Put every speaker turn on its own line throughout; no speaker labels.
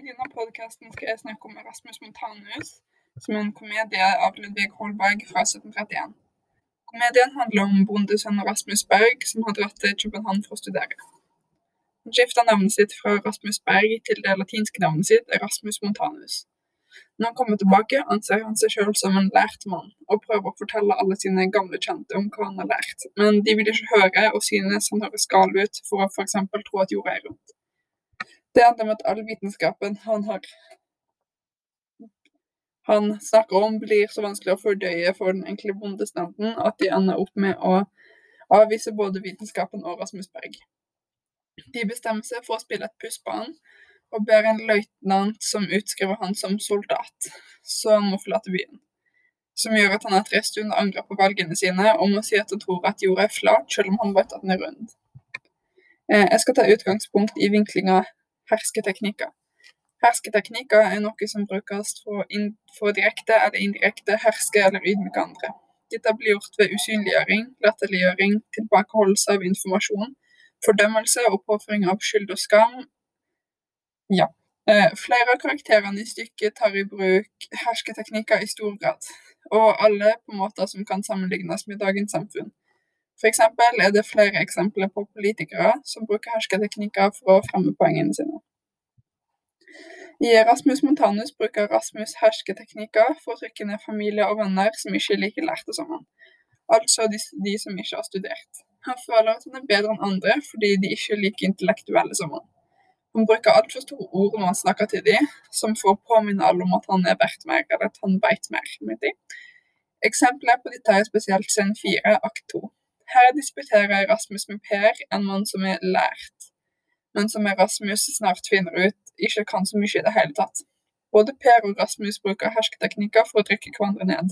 I denne podkasten skal jeg snakke om Erasmus Montanus, som er en komedie av Ludvig Holberg fra 1731. Komedien handler om bondesønnen Rasmus Berg, som har dratt til København for å studere. Han skifter navnet sitt fra Rasmus Berg til det latinske navnet sitt Erasmus Montanus. Når han kommer tilbake, anser han seg selv som en lært mann, og prøver å fortelle alle sine gamle kjente om hva han har lært, men de vil ikke høre og synes han høres gal ut for å f.eks. tro at jorda er rundt. Det handler om at all vitenskapen han har han snakker om, blir så vanskelig å fordøye for den enkle bondestanden at de ender opp med å avvise både vitenskapen og Rasmus Berg. De bestemmer seg for å spille et puss på han, og ber en løytnant som utskriver han som soldat, så han må forlate byen. Som gjør at han etter en stund angrer på valgene sine og må si at han tror at jorda er flat, selv om han vet at den er rund. Eh, jeg skal ta utgangspunkt i vinklinga hersketeknikker. Hersketeknikker er noe som brukes for, for direkte eller indirekte herske eller ydmyke andre. Dette blir gjort ved usynliggjøring, latterliggjøring, tilbakeholdelse av informasjon, fordømmelse og påføring av skyld og skam. Ja. Eh, flere av karakterene i stykket tar i bruk hersketeknikker i stor grad, og alle på måter som kan sammenlignes med dagens samfunn. Eksempel er det flere eksempler på politikere som bruker hersketeknikker for å fremme poengene sine. I Rasmus Montanus bruker Rasmus hersketeknikker for å trykke ned familie og venner som ikke er like lærte som han. Altså de, de, som ikke har studert. Han føler at han er bedre enn andre fordi de ikke er like intellektuelle som han. Han bruker altfor store ord når han snakker til dem, som får påminne alle om at han er verdt mer, eller at han veit mer. med dem. Eksempler på dette er spesielt scene 4, akt 2. Her disputerer Rasmus med Per, en mann som er lært, men som Rasmus snart finner ut ikke kan så mye i det hele tatt. Både Per og Rasmus bruker hersketeknikker for å trykke hverandre ned,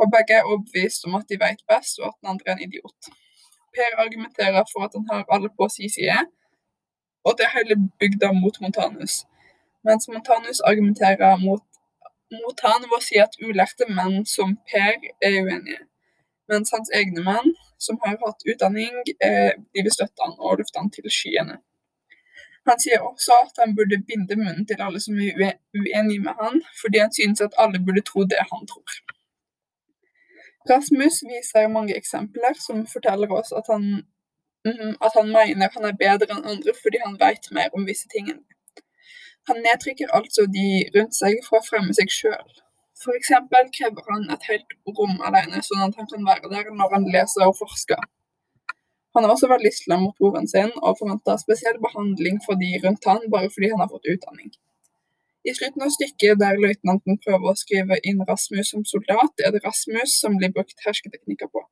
og begge er overbevist om at de vet best, og at den andre er en idiot. Per argumenterer for at han har alle på sin side, og det er hele bygda mot Montanus, mens Montanus argumenterer mot, mot han ved å si at ulærte menn som Per er uenige, mens hans egne menn som har hatt utdanning, eh, vil støtte han og løfte han til skyene. Han sier også at han burde binde munnen til alle som er uenige med han, fordi han synes at alle burde tro det han tror. Rasmus viser mange eksempler som forteller oss at han, mm, at han mener han er bedre enn andre fordi han vet mer om visse ting. Han nedtrykker altså de rundt seg for å fremme seg sjøl. Eksempel krever han et helt rom alene, sånn at han kan være der når han leser og forsker. Han er også veldig slem mot broren sin, og forventer spesiell behandling for de rundt han bare fordi han har fått utdanning. I slutten av stykket der løytnanten prøver å skrive inn Rasmus som soldat, er det Rasmus som blir brukt hersketeknikker på.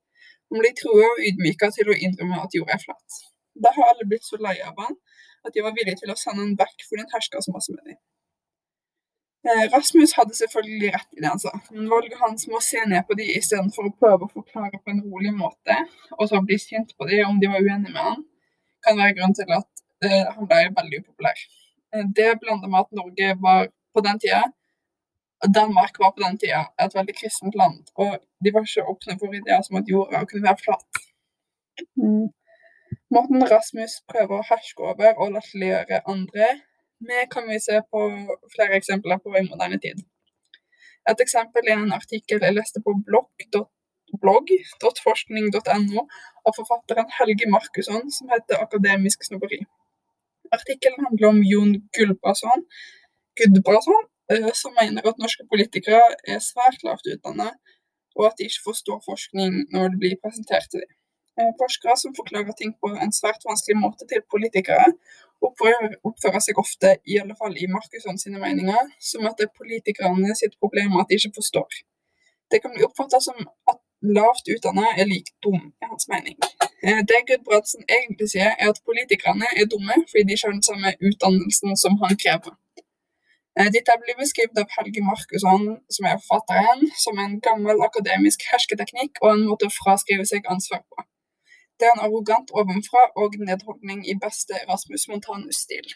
Han blir trua og ydmyka til å innrømme at jorda er flat. Da har alle blitt så lei av han at de var villige til å sende han vekk fordi han herska så masse med dem. Eh, Rasmus hadde selvfølgelig rett i det han sa, men valget hans med å se ned på de istedenfor å prøve å forklare på en rolig måte, og så bli sint på de om de var uenige med han, kan være grunn til at uh, han ble veldig upopulær. Uh, det blanda med at Norge var på den tida Danmark var på den tida et veldig kristent land, og de var ikke åpne for ideer som at jorda kunne være flat. Mm. Måten Rasmus prøver å herske over og latterliggjøre andre det kan vi se på flere eksempler på i moderne tid. Et eksempel er en artikkel jeg leste på blogg.forskning.no av forfatteren Helge Markusson som heter 'Akademisk snobberi'. Artikkelen handler om Jon Gulbrason, Gudbrason, eh, som mener at norske politikere er svært lavt utdannet, og at de ikke forstår forskning når det blir presentert til dem. Eh, forskere som forklarer ting på en svært vanskelig måte til politikere, oppfører, oppfører seg ofte, i alle fall i Markusson sine meninger, som at det er politikerne sitt problem at de ikke forstår. Det kan bli oppfattet som at lavt utdannet er lik dum, i hans mening. Eh, det Gudbrandsen egentlig sier, er at politikerne er dumme fordi de ikke har den samme utdannelsen som han krever. Eh, dette blir beskrevet av Helge Markusson, som er forfatteren, som en gammel akademisk hersketeknikk og en måte å fraskrive seg ansvar på. Det er en arrogant ovenfra og nedholdning i beste Rasmus Montanus-stil.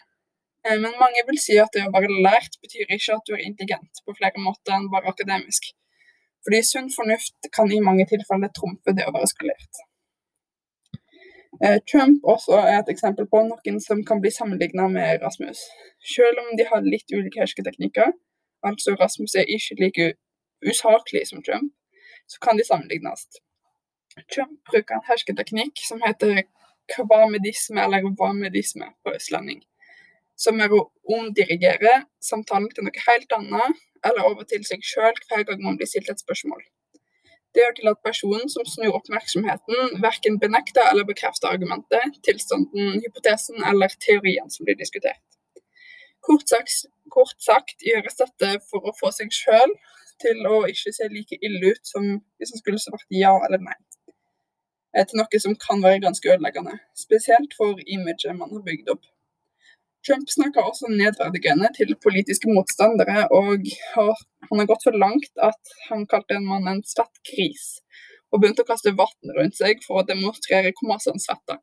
Eh, men mange vil si at det å være lært betyr ikke at du er intelligent på flere måter enn bare akademisk. Fordi sunn fornuft kan i mange tilfeller trumfe det å være skolert. Eh, Trump også er et eksempel på noen som kan bli sammenlignet med Rasmus. Selv om de har litt ulike hersketeknikker, altså Rasmus er ikke like usaklig som Trump, så kan de sammenlignes. Trump bruker en hersketeknikk som heter kvamedisme, eller vamedisme på østlending. Som er å omdirigere samtalen til noe helt annet, eller over til seg sjøl hver gang man blir stilt et spørsmål. Det gjør til at personen som snur oppmerksomheten, verken benekter eller bekrefter argumentet, tilstanden, hypotesen eller teorien som blir diskutert. Kort sagt, kort sagt gjøres dette for å få seg sjøl til å ikke se like ille ut som hvis en skulle svart ja eller nei. Til noe som kan være ganske ødeleggende, spesielt for imaget man har bygd opp. Trump snakker også nedverdigende til politiske motstandere, og han har gått så langt at han kalte en mann en svett gris, og begynte å kaste vann rundt seg for å demonstrere hvor masse han svetter.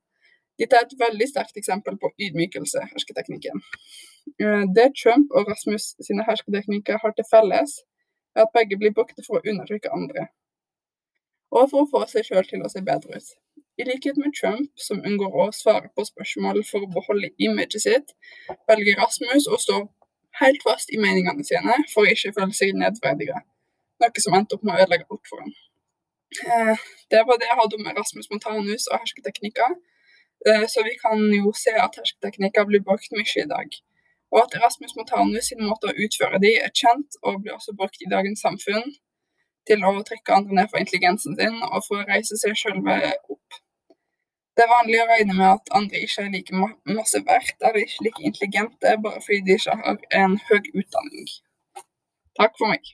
Dette er et veldig sterkt eksempel på ydmykelse, hersketeknikken. Eh, det Trump og Rasmus sine hersketeknikker har til felles, er at begge blir brukt for å undertrykke andre, og for å få seg sjøl til å se bedre ut. I likhet med Trump, som unngår å svare på spørsmål for å beholde imaget sitt, velger Rasmus å stå helt fast i meningene sine for å ikke føle seg nedverdiget, noe som endte opp med å ødelegge alt for ham. Eh, det var det jeg hadde om Rasmus Montanus og hersketeknikker. Eh, så vi kan jo se at hersketeknikker blir brukt mye i dag. Og at Rasmus Montanus sin måte å utføre de er kjent og blir også brukt i dagens samfunn til å trekke andre ned for intelligensen sin og for å reise seg sjølve opp. Det er vanlig å regne med at andre ikke er like masse verdt eller ikke like intelligente bare fordi de ikke har en høy utdanning. Takk for meg.